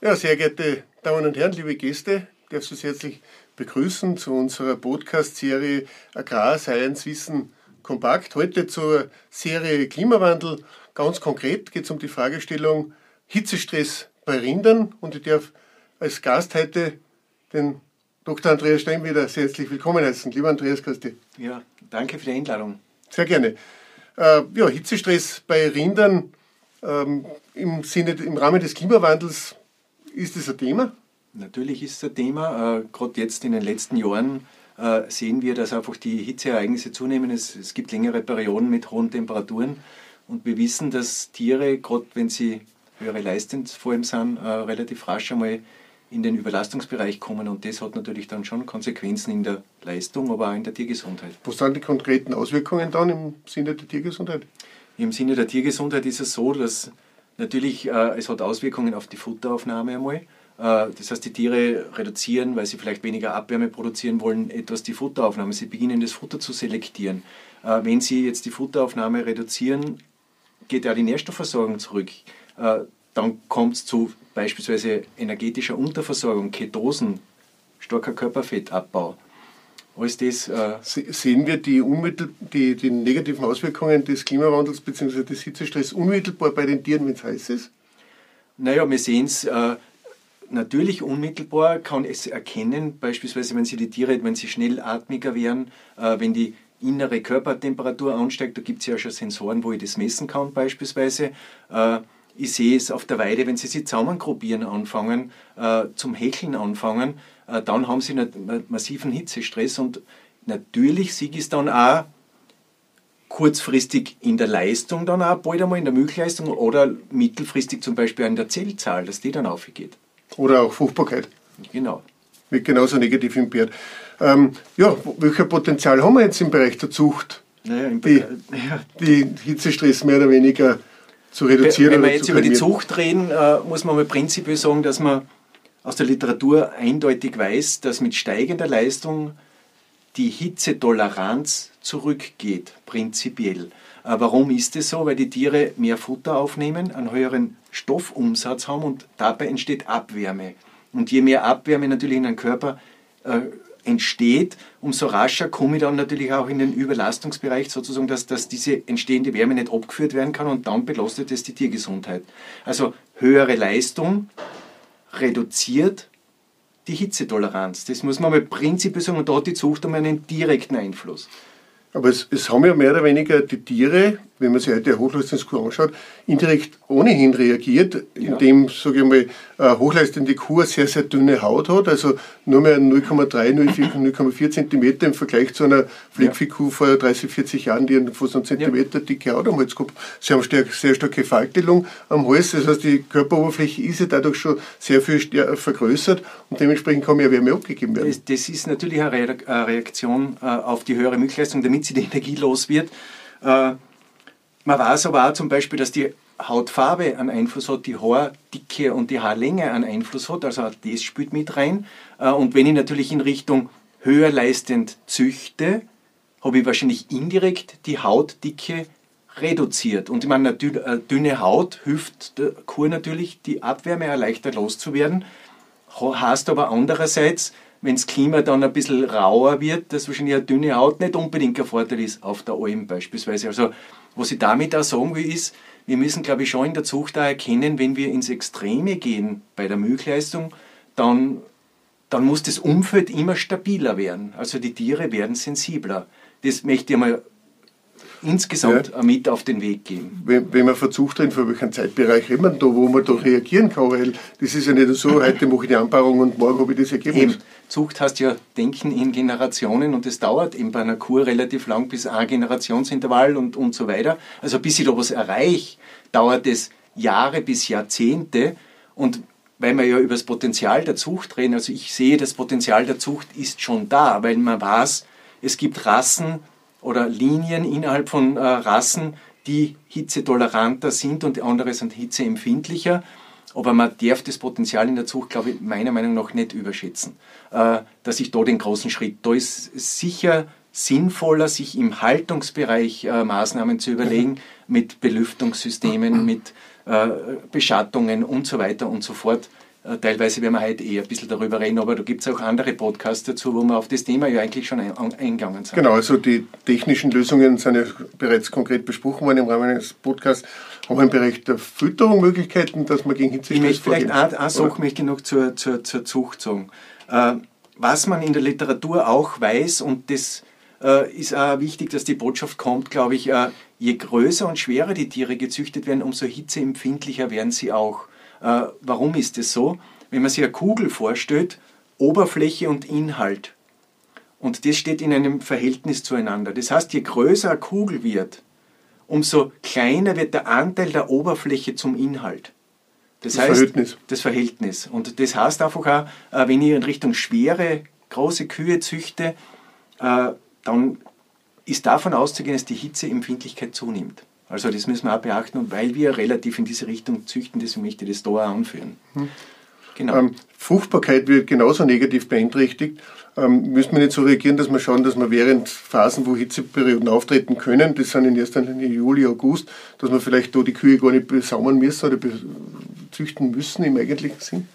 Ja, sehr geehrte Damen und Herren, liebe Gäste, ich darf Sie herzlich begrüßen zu unserer Podcast-Serie Agrar, Science, Wissen, Kompakt. Heute zur Serie Klimawandel. Ganz konkret geht es um die Fragestellung Hitzestress bei Rindern und ich darf als Gast heute den Dr. Andreas Stein wieder sehr herzlich willkommen heißen. Lieber Andreas, grüß dich. Ja, danke für die Einladung. Sehr gerne. Äh, ja, Hitzestress bei Rindern ähm, im, Sinne, im Rahmen des Klimawandels ist das ein Thema? Natürlich ist es ein Thema. Äh, Gerade jetzt in den letzten Jahren äh, sehen wir, dass einfach die Hitzeereignisse zunehmen. Es, es gibt längere Perioden mit hohen Temperaturen. Und wir wissen, dass Tiere, gerade wenn sie höhere leistend vor allem sind, äh, relativ rasch einmal in den Überlastungsbereich kommen. Und das hat natürlich dann schon Konsequenzen in der Leistung, aber auch in der Tiergesundheit. Was sind die konkreten Auswirkungen dann im Sinne der Tiergesundheit? Im Sinne der Tiergesundheit ist es so, dass Natürlich, äh, es hat Auswirkungen auf die Futteraufnahme einmal. Äh, das heißt, die Tiere reduzieren, weil sie vielleicht weniger Abwärme produzieren wollen, etwas die Futteraufnahme. Sie beginnen das Futter zu selektieren. Äh, wenn sie jetzt die Futteraufnahme reduzieren, geht ja die Nährstoffversorgung zurück. Dann kommt es zu beispielsweise energetischer Unterversorgung, Ketosen, starker Körperfettabbau. Alles das, äh Sehen wir die, die, die negativen Auswirkungen des Klimawandels bzw. des Hitzestress unmittelbar bei den Tieren, wenn es heiß ist? Naja, wir sehen es äh, natürlich unmittelbar, kann es erkennen, beispielsweise wenn sie die Tiere, wenn sie schnellatmiger werden, äh, wenn die innere Körpertemperatur ansteigt, da gibt es ja schon Sensoren, wo ich das messen kann beispielsweise. Äh, ich sehe es auf der Weide, wenn sie sich zusammengruppieren anfangen, äh, zum Hecheln anfangen, äh, dann haben sie einen massiven Hitzestress und natürlich sieg ist dann auch kurzfristig in der Leistung dann auch bald einmal in der Milchleistung oder mittelfristig zum Beispiel in der Zellzahl, dass die dann aufgeht. Oder auch Fruchtbarkeit. Genau. Wird genauso negativ im Pferd. Ähm, ja, welches Potenzial haben wir jetzt im Bereich der Zucht? Naja, die, ja. die Hitzestress mehr oder weniger zu reduzieren. Wenn wir jetzt über die Zucht reden, äh, muss man mal prinzipiell sagen, dass man aus der Literatur eindeutig weiß, dass mit steigender Leistung die Hitzetoleranz zurückgeht, prinzipiell. Äh, warum ist es so? Weil die Tiere mehr Futter aufnehmen, einen höheren Stoffumsatz haben und dabei entsteht Abwärme. Und je mehr Abwärme natürlich in einem Körper äh, entsteht, umso rascher komme ich dann natürlich auch in den Überlastungsbereich, sozusagen, dass, dass diese entstehende Wärme nicht abgeführt werden kann und dann belastet es die Tiergesundheit. Also höhere Leistung reduziert die Hitzetoleranz. Das muss man mal prinzipiell sagen und da hat die Zucht einen direkten Einfluss. Aber es, es haben ja mehr oder weniger die Tiere wenn man sich heute eine Hochleistungskur anschaut, indirekt ohnehin reagiert, ja. indem, sage ich mal, eine hochleistende Kuh sehr, sehr dünne Haut hat, also nur mehr 0,3, 0,4 cm im Vergleich zu einer Pflegviehkuh vor 30, 40 Jahren, die fast einen Zentimeter dicke Haut am Hals gehabt. Sie haben sehr, sehr starke Faltelung am Hals, das heißt, die Körperoberfläche ist ja dadurch schon sehr viel vergrößert und dementsprechend kann mehr Wärme abgegeben werden. Das, das ist natürlich eine Reaktion äh, auf die höhere Milchleistung, damit sie die Energie los wird. Man weiß aber auch zum Beispiel, dass die Hautfarbe einen Einfluss hat, die Haardicke und die Haarlänge einen Einfluss hat, also auch das spielt mit rein. Äh, und wenn ich natürlich in Richtung höher leistend züchte, habe ich wahrscheinlich indirekt die Hautdicke reduziert. Und ich meine, eine äh, dünne Haut hilft der Kuh natürlich, die Abwärme erleichtert loszuwerden. Heißt aber andererseits, wenn das Klima dann ein bisschen rauer wird, dass wahrscheinlich eine dünne Haut nicht unbedingt ein Vorteil ist auf der Alm beispielsweise. Also was ich damit auch sagen will, ist, wir müssen, glaube ich, schon in der Zucht auch erkennen, wenn wir ins Extreme gehen bei der Milchleistung, dann, dann muss das Umfeld immer stabiler werden. Also die Tiere werden sensibler. Das möchte ich mal insgesamt ja. mit auf den Weg geben. Wenn, wenn man versucht, in welchem Zeitbereich reden wir da, wo man da reagieren kann, weil das ist ja nicht so, heute mache ich die Anpaarung und morgen habe ich das Ergebnis. Eben. Zucht heißt ja Denken in Generationen und es dauert eben bei einer Kur relativ lang bis ein Generationsintervall und, und so weiter. Also bis ich da was erreiche, dauert es Jahre bis Jahrzehnte und weil wir ja über das Potenzial der Zucht reden, also ich sehe, das Potenzial der Zucht ist schon da, weil man weiß, es gibt Rassen, oder Linien innerhalb von äh, Rassen, die hitzetoleranter sind und andere sind hitzeempfindlicher. Aber man darf das Potenzial in der Zucht, glaube ich, meiner Meinung nach nicht überschätzen. Äh, dass ich da den großen Schritt, da ist sicher sinnvoller, sich im Haltungsbereich äh, Maßnahmen zu überlegen, mhm. mit Belüftungssystemen, mit äh, Beschattungen und so weiter und so fort. Äh, teilweise werden wir heute eher ein bisschen darüber reden, aber da gibt es auch andere Podcasts dazu, wo wir auf das Thema ja eigentlich schon eingegangen sind. Genau, also die technischen Lösungen sind ja bereits konkret besprochen worden im Rahmen eines Podcasts. Haben wir im Bereich der Fütterung Möglichkeiten, dass man gegen Hitzestress Ich möchte vielleicht eine, eine Sache möchte ich noch zur, zur, zur Zucht sagen. Äh, was man in der Literatur auch weiß, und das äh, ist auch wichtig, dass die Botschaft kommt, glaube ich, äh, je größer und schwerer die Tiere gezüchtet werden, umso hitzeempfindlicher werden sie auch. Äh, warum ist das so? Wenn man sich eine Kugel vorstellt, Oberfläche und Inhalt. Und das steht in einem Verhältnis zueinander. Das heißt, je größer eine Kugel wird, umso kleiner wird der Anteil der Oberfläche zum Inhalt. Das, das heißt, Verhältnis. das Verhältnis. Und das heißt einfach auch, wenn ich in Richtung schwere, große Kühe züchte, dann ist davon auszugehen, dass die Hitzeempfindlichkeit zunimmt. Also das müssen wir auch beachten und weil wir relativ in diese Richtung züchten, deswegen möchte ich das da auch anführen. Hm. Genau. Ähm, Fruchtbarkeit wird genauso negativ beeinträchtigt. Ähm, müssen wir nicht so reagieren, dass wir schauen, dass wir während Phasen, wo Hitzeperioden auftreten können, das sind in erster Linie Juli, August, dass wir vielleicht da die Kühe gar nicht besaumern müssen oder züchten müssen im eigentlichen Sinn?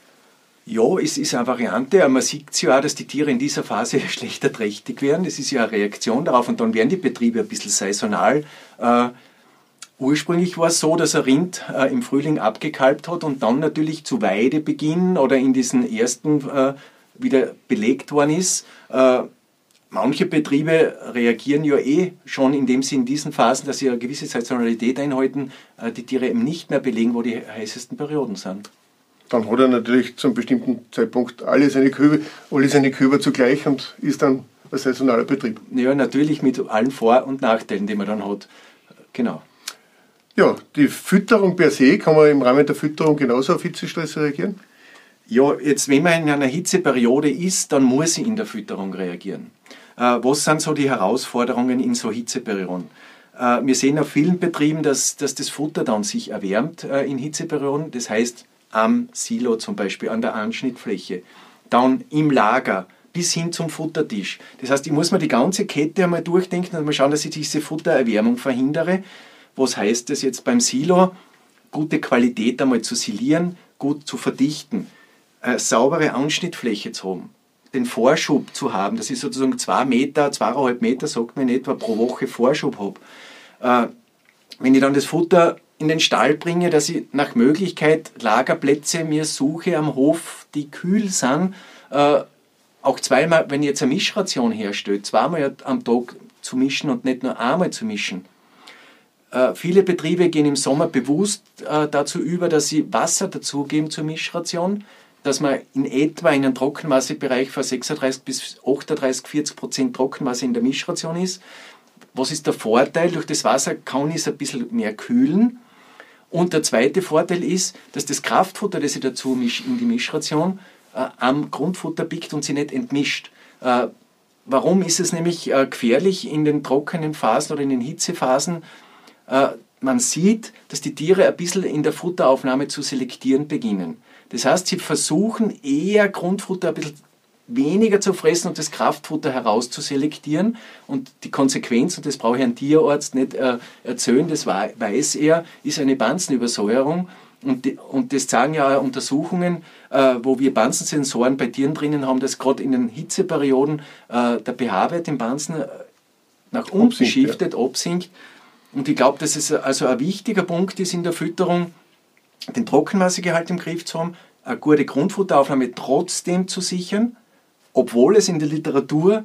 Ja, es ist eine Variante. Man sieht ja auch, dass die Tiere in dieser Phase schlechter trächtig werden. Das ist ja eine Reaktion darauf und dann werden die Betriebe ein bisschen saisonal. Äh, ursprünglich war es so, dass ein Rind äh, im Frühling abgekalbt hat und dann natürlich zu Weidebeginn oder in diesen ersten äh, wieder belegt worden ist. Äh, manche Betriebe reagieren ja eh schon, indem sie in diesen Phasen, dass sie eine gewisse Saisonalität einhalten, äh, die Tiere eben nicht mehr belegen, wo die heißesten Perioden sind dann hat er natürlich zu einem bestimmten Zeitpunkt alle seine Kühe, alle seine Kühe zugleich und ist dann ein saisonaler Betrieb. Ja, natürlich mit allen Vor- und Nachteilen, die man dann hat. Genau. Ja, die Fütterung per se, kann man im Rahmen der Fütterung genauso auf Hitzestress reagieren? Ja, jetzt wenn man in einer Hitzeperiode ist, dann muss ich in der Fütterung reagieren. Äh, was sind so die Herausforderungen in so Hitzeperioden? Äh, wir sehen auf vielen Betrieben, dass, dass das Futter dann sich erwärmt äh, in Hitzeperioden. Das heißt, am Silo zum Beispiel, an der Anschnittfläche, dann im Lager bis hin zum Futtertisch. Das heißt, ich muss mir die ganze Kette einmal durchdenken und mal schauen, dass ich diese Futtererwärmung verhindere. Was heißt das jetzt beim Silo? Gute Qualität einmal zu silieren, gut zu verdichten, eine saubere Anschnittfläche zu haben, den Vorschub zu haben, dass ich sozusagen zwei Meter, zweieinhalb Meter, sagt man in etwa, pro Woche Vorschub habe. Äh, wenn ich dann das Futter in den Stall bringe, dass ich nach Möglichkeit Lagerplätze mir suche am Hof, die kühl sind. Äh, auch zweimal, wenn ich jetzt eine Mischration herstelle, zweimal am Tag zu mischen und nicht nur einmal zu mischen. Äh, viele Betriebe gehen im Sommer bewusst äh, dazu über, dass sie Wasser dazugeben zur Mischration, dass man in etwa in einem Trockenmassebereich von 36 bis 38, 40 Prozent Trockenmasse in der Mischration ist. Was ist der Vorteil? Durch das Wasser kann ich es ein bisschen mehr kühlen und der zweite Vorteil ist, dass das Kraftfutter, das ich dazu mische in die Mischration, äh, am Grundfutter pickt und sie nicht entmischt. Warum ist es nämlich äh, gefährlich in den trockenen Phasen oder in den Hitzephasen? Äh, man sieht, dass die Tiere ein bisschen in der Futteraufnahme zu selektieren beginnen. Das heißt, sie versuchen eher Grundfutter ein bisschen weniger zu fressen und das Kraftfutter herauszuselektieren. Und die Konsequenz, und das brauche ich ein Tierarzt nicht äh, erzählen, das weiß er, ist eine Banzenübersäuerung. Und, die, und das zeigen ja auch Untersuchungen, äh, wo wir Banzensensoren bei Tieren drinnen haben, dass gerade in den Hitzeperioden äh, der pH-Wert im Banzen äh, nach unten shiftet, ja. Und ich glaube, dass es also ein wichtiger Punkt ist in der Fütterung, den Trockenmassegehalt im Griff zu haben, eine gute Grundfutteraufnahme trotzdem zu sichern, obwohl es in der Literatur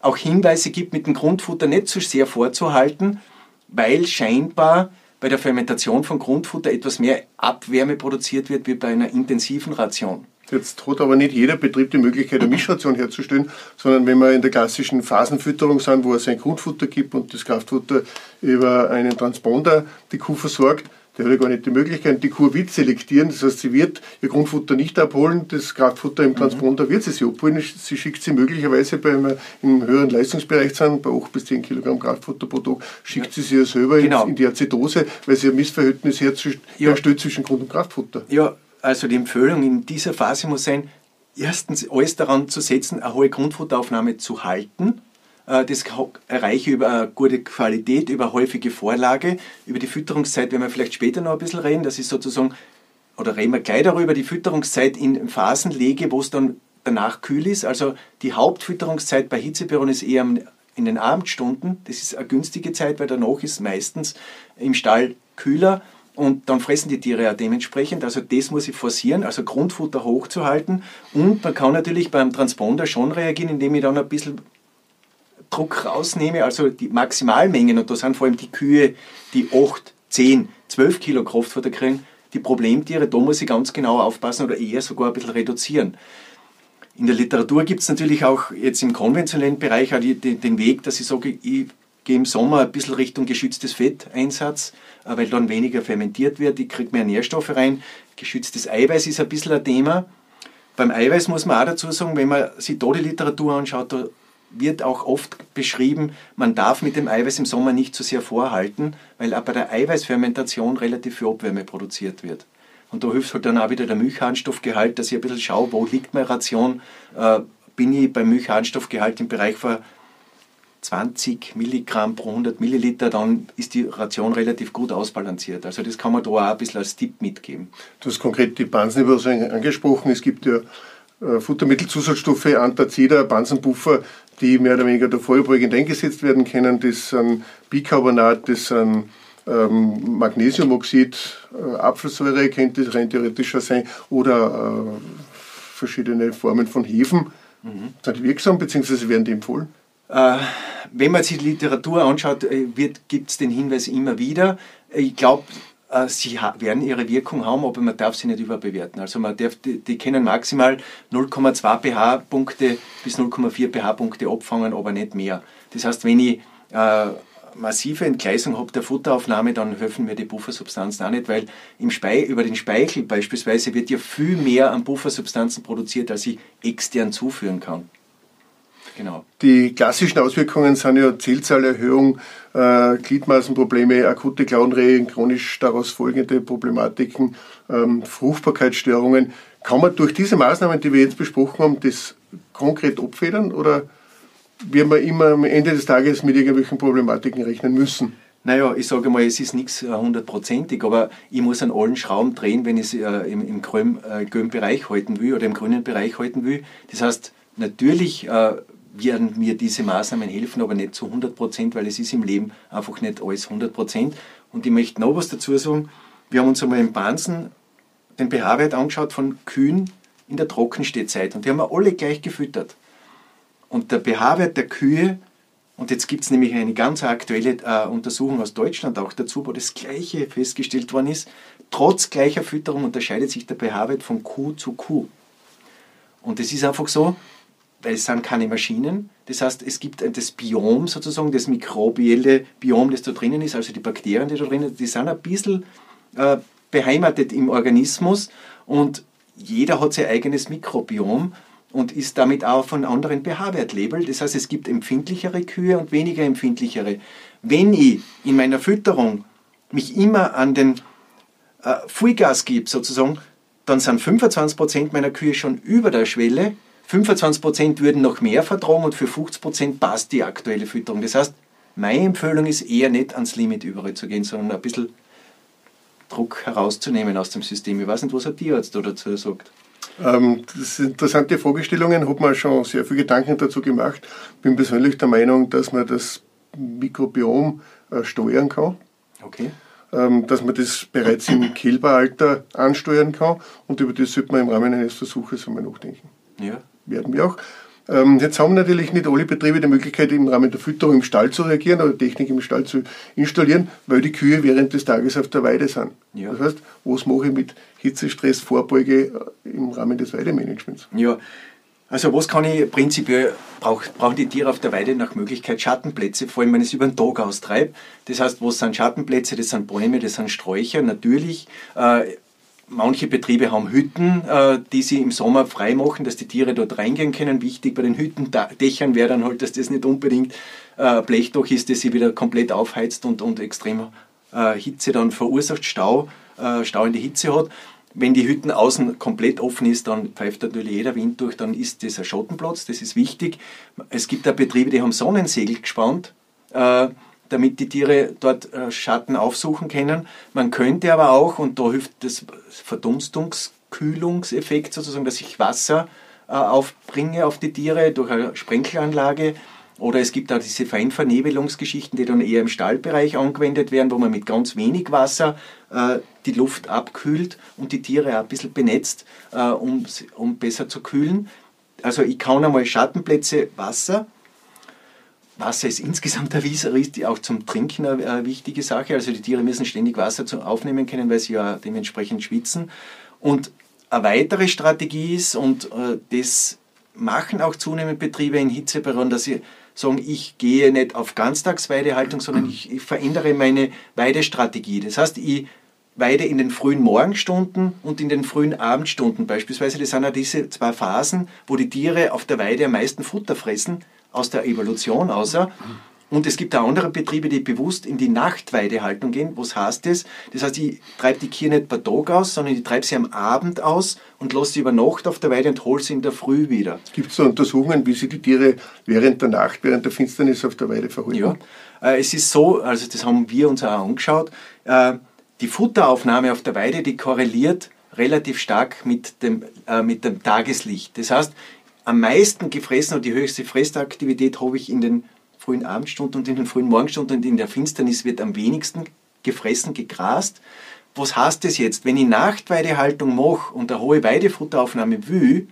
auch Hinweise gibt, mit dem Grundfutter nicht so sehr vorzuhalten, weil scheinbar bei der Fermentation von Grundfutter etwas mehr Abwärme produziert wird wie bei einer intensiven Ration. Jetzt hat aber nicht jeder Betrieb die Möglichkeit, eine Mischration herzustellen, sondern wenn wir in der klassischen Phasenfütterung sind, wo es ein Grundfutter gibt und das Kraftfutter über einen Transponder die Kuh versorgt, der hat ja gar nicht die Möglichkeit, die Kuh wird selektieren. Das heißt, sie wird ihr Grundfutter nicht abholen, das Kraftfutter im Transponder mhm. wird sie sich abholen. Sie schickt sie möglicherweise, wenn wir im höheren Leistungsbereich sind, bei 8 bis 10 Kilogramm Kraftfutter pro Tag, schickt sie sie ja selber genau. in, in, die Azidose, weil sie ein Missverhältnis herstellt ja. zwischen Grund- und Kraftfutter. Ja, also die Empfehlung in dieser Phase muss sein, erstens alles daran zu setzen, eine hohe Grundfutteraufnahme zu halten, Äh, das erreiche ich über eine gute Qualität, über häufige Vorlage. Über die Fütterungszeit werden wir vielleicht später noch ein bisschen reden. Das ist sozusagen, oder reden wir gleich darüber, die Fütterungszeit in Phasen lege, wo es dann danach kühl ist. Also die Hauptfütterungszeit bei Hitzeperioden ist eher in den Abendstunden. Das ist eine günstige Zeit, weil danach ist meistens im Stall kühler und dann fressen die Tiere ja dementsprechend. Also das muss ich forcieren, also Grundfutter hochzuhalten. Und man kann natürlich beim Transponder schon reagieren, indem ich dann ein bisschen Druck rausnehme, also die Maximalmengen, und da sind vor allem die Kühe, die 8, 10, 12 Kilo Kraftfutter kriegen, die Problemtiere, da muss ich ganz genau aufpassen oder eher sogar ein bisschen reduzieren. In der Literatur gibt es natürlich auch jetzt im konventionellen Bereich den Weg, dass ich sage, ich gehe im Sommer ein bisschen Richtung geschütztes Fetteinsatz, äh, weil dann weniger fermentiert wird, ich kriege mehr Nährstoffe rein. Geschütztes Eiweiß ist ein bisschen ein Thema. Beim Eiweiß muss man auch dazu sagen, wenn man sich da die Literatur anschaut, da wird auch oft beschrieben, man darf mit dem Eiweiß im Sommer nicht zu sehr vorhalten, weil auch bei der Eiweißfermentation relativ viel Abwärme produziert wird. Und da hilft halt dann auch wieder der Milchharnstoffgehalt, dass ich ein bisschen schaue, wo liegt meine Ration. Äh, bin ich beim Milchharnstoffgehalt im Bereich von 20 Milligramm pro 100 Milliliter, dann ist die Ration relativ gut ausbalanciert. Also das kann man da auch ein bisschen als Tipp mitgeben. Du hast konkret die Bansenübersäuerung angesprochen. Es gibt ja äh, Futtermittelzusatzstoffe, Antazida, Bansenpuffer, die mehr oder weniger da vorübergehend eingesetzt werden können. Das sind Bicarbonat, das sind ähm, Magnesiumoxid, äh, Apfelsäure könnte es rein theoretisch sein oder äh, verschiedene Formen von Hefen. Mhm. Sind die wirksam bzw. werden die empfohlen? Äh, wenn man sich die Literatur anschaut, äh, gibt es den Hinweis immer wieder. Ich glaube, äh, sie werden ihre Wirkung haben, aber man darf sie nicht überbewerten. Also man darf, die, die können maximal 0,2 pH-Punkte bis 0,4 pH-Punkte abfangen, aber nicht mehr. Das heißt, wenn ich äh, massive Entgleisung habe der Futteraufnahme, dann helfen mir die Buffersubstanzen auch nicht, weil im Spei über den Speichel beispielsweise wird ja viel mehr an Buffersubstanzen produziert, als ich extern zuführen kann. Genau. Die klassischen Auswirkungen sind ja Zellzahlerhöhung, äh, Gliedmaßenprobleme, akute Klauenrehe, chronisch daraus folgende Problematiken, ähm, Fruchtbarkeitsstörungen. Kann man durch diese Maßnahmen, die wir jetzt besprochen haben, das konkret abfedern oder werden wir immer am Ende des Tages mit irgendwelchen Problematiken rechnen müssen? Naja, ich sage mal, es ist nichts hundertprozentig, aber ich muss an allen Schrauben drehen, wenn ich es äh, im, im grünen äh, Bereich halten will oder im grünen Bereich halten will. Das heißt, natürlich äh, werden mir diese Maßnahmen helfen, aber nicht zu 100 Prozent, weil es ist im Leben einfach nicht alles 100 Prozent. Und ich möchte noch was dazu sagen. Wir haben uns einmal im Bansen den pH-Wert angeschaut von Kühen in der Trockenstehzeit und die haben wir alle gleich gefüttert. Und der pH-Wert der Kühe, und jetzt gibt es nämlich eine ganz aktuelle äh, Untersuchung aus Deutschland auch dazu, wo das Gleiche festgestellt worden ist, trotz gleicher Fütterung unterscheidet sich der pH-Wert von Kuh zu Kuh. Und es ist einfach so, weil es sind keine Maschinen. Das heißt, es gibt das Biom sozusagen, das mikrobielle Biom, das da drinnen ist, also die Bakterien, die da drinnen sind, die sind ein bisschen äh, beheimatet im Organismus und jeder hat sein eigenes Mikrobiom und ist damit auch von anderen pH-Wert labelt. Das heißt, es gibt empfindlichere Kühe und weniger empfindlichere. Wenn ich in meiner Fütterung mich immer an den äh, Vollgas gebe, sozusagen, dann sind 25% meiner Kühe schon über der Schwelle 25% würden noch mehr vertragen und für 50% passt die aktuelle Fütterung. Das heißt, meine Empfehlung ist eher nicht ans Limit überzugehen, sondern ein bisschen Druck herauszunehmen aus dem System. Ich weiß nicht, was ein Tierarzt da dazu sagt. Ähm, das sind interessante Fragestellungen, habe mir schon sehr viele Gedanken dazu gemacht. Bin persönlich der Meinung, dass man das Mikrobiom äh, steuern kann. Okay. Ähm, dass man das bereits im Kälberalter ansteuern kann und über das sollte man im Rahmen eines Versuches einmal nachdenken. Ja, werden wir auch. Ähm, jetzt haben natürlich nicht alle Betriebe die Möglichkeit, im Rahmen der Fütterung im Stall zu reagieren oder Technik im Stall zu installieren, weil die Kühe während des Tages auf der Weide sind. Ja. Das heißt, was mache ich mit Hitzestress, Vorbeuge äh, im Rahmen des Weidemanagements? Ja, also was kann ich prinzipiell, brauch, brauchen die Tiere auf der Weide nach Möglichkeit Schattenplätze, vor allem wenn ich es über den Tag austreibe. Das heißt, was sind Schattenplätze, das sind Bäume, das sind Sträucher, natürlich. Äh, Manche Betriebe haben Hütten, äh, die sie im Sommer frei machen, dass die Tiere dort reingehen können. Wichtig bei den Hüttendächern wäre dann halt, dass das nicht unbedingt äh, Blechdach ist, das sie wieder komplett aufheizt und, und extrem äh, Hitze dann verursacht, Stau, Stau in die Hitze hat. wenn die Hütten außen komplett offen ist, dann pfeift natürlich jeder Wind durch, dann ist das ein Schottenplatz, das ist wichtig. Es gibt auch Betriebe, die haben Sonnensegel gespannt, damit die Tiere dort äh, Schatten aufsuchen können. Man könnte aber auch, und da hilft das Verdunstungskühlungseffekt sozusagen, dass ich Wasser äh, aufbringe auf die Tiere durch eine Sprenkelanlage, oder es gibt auch diese Feinvernebelungsgeschichten, die dann eher im Stallbereich angewendet werden, wo man mit ganz wenig Wasser äh, die Luft abkühlt und die Tiere auch ein bisschen benetzt, äh, um, um besser zu kühlen. Also ich kann einmal Schattenplätze, Wasser. Wasser ist insgesamt auch zum Trinken eine wichtige Sache. Also die Tiere müssen ständig Wasser aufnehmen können, weil sie ja dementsprechend schwitzen. Und eine weitere Strategie ist, und äh, das machen auch zunehmend Betriebe in Hitzeperioden, dass sie sagen, ich gehe nicht auf Ganztagsweidehaltung, sondern ich, ich verändere meine Weidestrategie. Das heißt, ich weide in den frühen Morgenstunden und in den frühen Abendstunden beispielsweise. Das sind ja diese zwei Phasen, wo die Tiere auf der Weide am meisten Futter fressen, aus der Evolution außer. Und es gibt auch andere Betriebe, die bewusst in die Nachtweidehaltung gehen. Was heißt das? Das heißt, ich treibe die Kühe nicht per Tag aus, sondern ich treibe sie am Abend aus und lasse sie über Nacht auf der Weide und hole sie in der Früh wieder. Gibt es so Untersuchungen, wie sie die Tiere während der Nacht, während der Finsternis auf der Weide verhalten? Ja, äh, es ist so, also das haben wir uns auch angeschaut, äh, die Futteraufnahme auf der Weide, die korreliert relativ stark mit dem, äh, mit dem Tageslicht. Das heißt, am meisten gefressen und die höchste Fressaktivität habe ich in den frühen Abendstunden und in den frühen Morgenstunden und in der Finsternis wird am wenigsten gefressen, gegrast. Was heißt das jetzt? Wenn ich Nachtweidehaltung mache und eine hohe Weidefutteraufnahme will,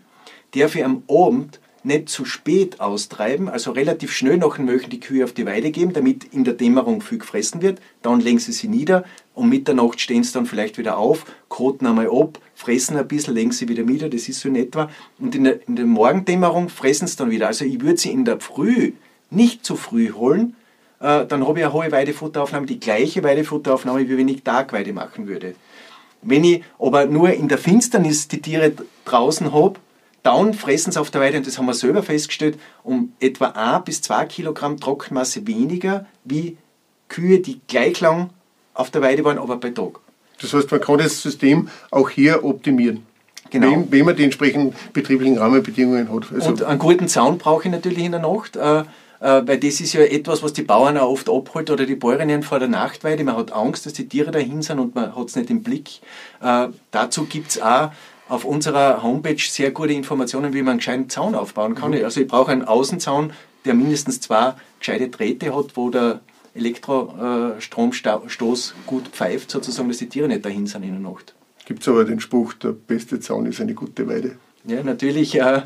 darf ich am Abend nicht zu spät austreiben, also relativ schnell nach den Möchen die Kühe auf die Weide geben, damit in der Dämmerung viel gefressen wird. Dann legen sie sie nieder, um Mitternacht stehen sie dann vielleicht wieder auf, koten einmal ab, fressen ein bisschen, legen sie wieder nieder, das ist so in etwa. Und in der, in der Morgendämmerung fressen sie dann wieder. Also ich würde sie in der Früh nicht zu früh holen, äh, dann habe ich eine hohe Weidefutteraufnahme, die gleiche Weidefutteraufnahme, wie wenn ich Tagweide machen würde. Wenn ich aber nur in der Finsternis die Tiere draußen habe, dann fressen sie auf der Weide, und das haben wir selber festgestellt, um etwa 1 bis 2 Kilogramm Trockenmasse weniger wie Kühe, die gleich lang auf der Weide waren, aber bei Tag. Das heißt, man kann das System auch hier optimieren. Genau. Wenn, wenn man die entsprechenden betrieblichen Rahmenbedingungen hat. Also und einen guten Zaun brauche ich natürlich in der Nacht. Äh, äh, weil das ist ja etwas, was die Bauern auch oft abholt oder die Bäuerinnen vor der Nachtweide. Man hat Angst, dass die Tiere dahin sind und man hat es nicht im Blick. Äh, dazu gibt es auch auf unserer Homepage sehr gute Informationen, wie man einen gescheiten Zaun aufbauen kann. Mhm. Also ich brauche einen Außenzaun, der mindestens zwei gescheite Drähte hat, wo der Elektrostromstoß gut pfeift, sozusagen, dass die Tiere nicht dahin sind in der Nacht. Gibt es aber den Spruch, der beste Zaun ist eine gute Weide. Ja, natürlich. Äh,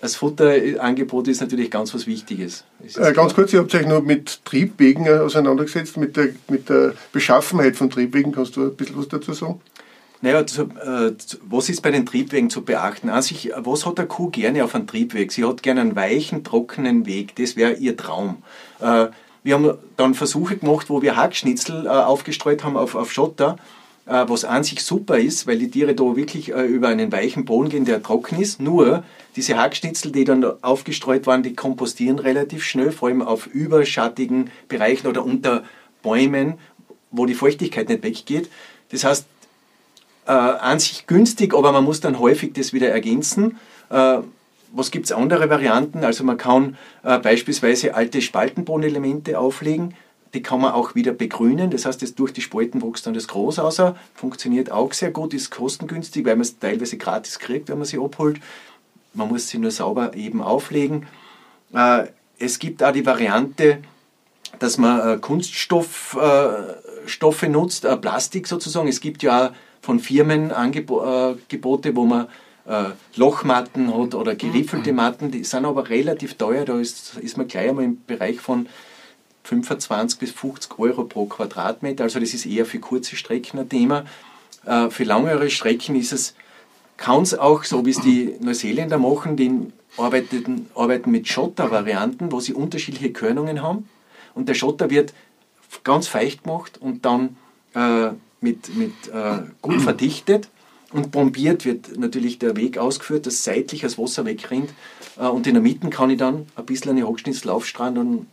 das Futterangebot ist natürlich ganz was Wichtiges. Äh, ganz kurz, ihr habt euch nur mit Triebwegen äh, auseinandergesetzt, mit der, mit der Beschaffenheit von Triebwegen. Kannst du ein bisschen was dazu sagen? Naja, zu, äh, was ist bei den Triebwegen zu beachten? Also ich, was hat der Kuh gerne auf einem Triebweg? Sie hat gerne einen weichen, trockenen Weg. Das wäre ihr Traum. Äh, wir haben dann Versuche gemacht, wo wir Hackschnitzel äh, aufgestreut haben auf, auf Schotter äh, was an sich super ist, weil die Tiere da wirklich äh, über einen weichen Boden gehen, der trocken ist. Nur diese Hackschnitzel, die dann aufgestreut waren, die kompostieren relativ schnell, vor allem auf überschattigen Bereichen oder unter Bäumen, wo die Feuchtigkeit nicht weggeht. Das heißt, äh, an sich günstig, aber man muss dann häufig das wieder ergänzen. Äh, was gibt es andere Varianten? Also man kann äh, beispielsweise alte Spaltenbodenelemente auflegen, die kann man auch wieder begrünen. Das heißt, durch die Spalten wächst dann das Gros raus. Funktioniert auch sehr gut, ist kostengünstig, weil man es teilweise gratis kriegt, wenn man sie abholt. Man muss sie nur sauber eben auflegen. Äh, es gibt auch die Variante, dass man äh, Kunststoffe äh, nutzt, Plastik sozusagen. Es gibt ja von Firmen Angebote, wo man Lochmatten hat oder geriffelte Matten, die sind aber relativ teuer. Da ist, ist man gleich einmal im Bereich von 25 bis 50 Euro pro Quadratmeter. Also das ist eher für kurze Strecken ein Thema. Äh, für langere Strecken ist es, kann es auch, so wie es die Neuseeländer machen, die arbeiten, arbeiten mit Schotter-Varianten, wo sie unterschiedliche Körnungen haben. Und der Schotter wird ganz feucht gemacht und dann äh, mit, mit äh, gut verdichtet. Und bombiert wird natürlich der Weg ausgeführt, dass seitlich das Wasser wegrinnt. Äh, und in der Mitte kann ich dann ein bisschen eine Hochschnitzel aufstrahlen und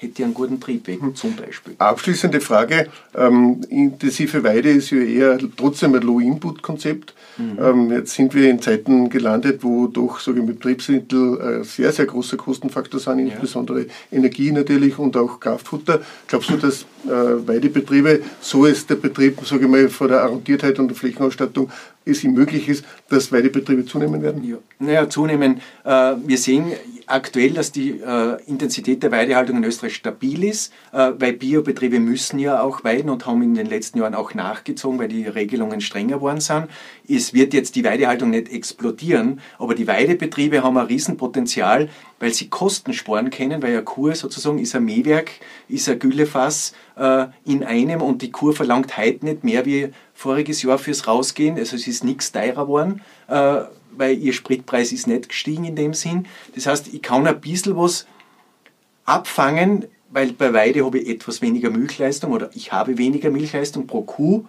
hätte einen guten Triebweg hm. zum Beispiel. Abschließende Frage. Ähm, intensive Weide ist ja eher trotzdem ein Low-Input-Konzept. Mhm. Ähm, jetzt sind wir in Zeiten gelandet, wo doch sage ich, Betriebsmittel ein sehr, sehr großer Kostenfaktor sind, insbesondere ja. Energie natürlich und auch Kraftfutter. Glaubst du, dass äh, Weidebetriebe, so ist der Betrieb, sage ich mal, vor der Arrondiertheit und der Flächenausstattung, es ihm möglich ist, dass Weidebetriebe zunehmen werden? Ja, naja, zunehmen. Äh, wir sehen aktuell, dass die äh, Intensität der Weidehaltung in Österreich stabil ist, äh, weil Biobetriebe müssen ja auch weiden und haben in den letzten Jahren auch nachgezogen, weil die Regelungen strenger geworden sind. Es wird jetzt die Weidehaltung nicht explodieren, aber die Weidebetriebe haben ein Riesenpotenzial, weil sie Kosten sparen können, weil eine Kur sozusagen ist ein Mähwerk, ist ein Güllefass äh, in einem und die Kur verlangt heute nicht mehr wie voriges Jahr fürs Rausgehen. Also es ist nichts teurer geworden, äh, weil ihr Spritpreis ist nicht gestiegen in dem Sinn. Das heißt, ich kann ein bisschen was abfangen, weil bei Weide habe ich etwas weniger Milchleistung oder ich habe weniger Milchleistung pro Kuh.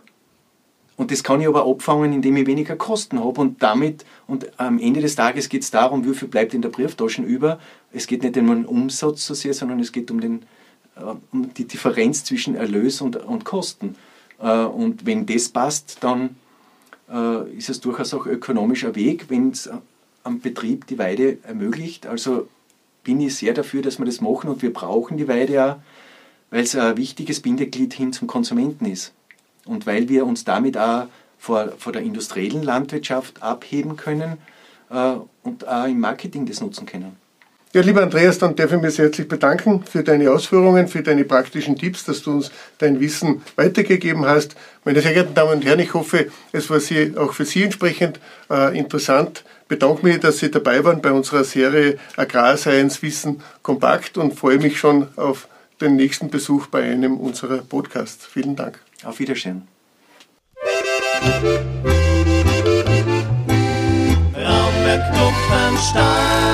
Und das kann ich aber abfangen, indem ich weniger Kosten habe. Und damit, und am Ende des Tages geht es darum, wie viel bleibt in der Brieftasche über. Es geht nicht um den Umsatz so sehr, sondern es geht um, den, äh, um die Differenz zwischen Erlös und, und Kosten. Äh, und wenn das passt, dann äh, ist es durchaus auch ökonomisch ein Weg, wenn es am Betrieb die Weide ermöglicht. Also bin ich sehr dafür, dass wir das machen und wir brauchen die Weide ja, weil es ein wichtiges Bindeglied hin zum Konsumenten ist. Und weil wir uns damit auch vor, vor der industriellen Landwirtschaft abheben können äh, und auch im Marketing das nutzen können. Ja, lieber Andreas, dann darf ich mich sehr herzlich bedanken für deine Ausführungen, für deine praktischen Tipps, dass du uns dein Wissen weitergegeben hast. Meine sehr geehrten Damen und Herren, ich hoffe, es war Sie, auch für Sie entsprechend äh, interessant. Ich bedanke mich, dass Sie dabei waren bei unserer Serie Agrarscience Wissen kompakt und freue mich schon auf den nächsten Besuch bei einem unserer Podcasts. Vielen Dank. Auf Wiedersehen. Raumberg Kuppenstein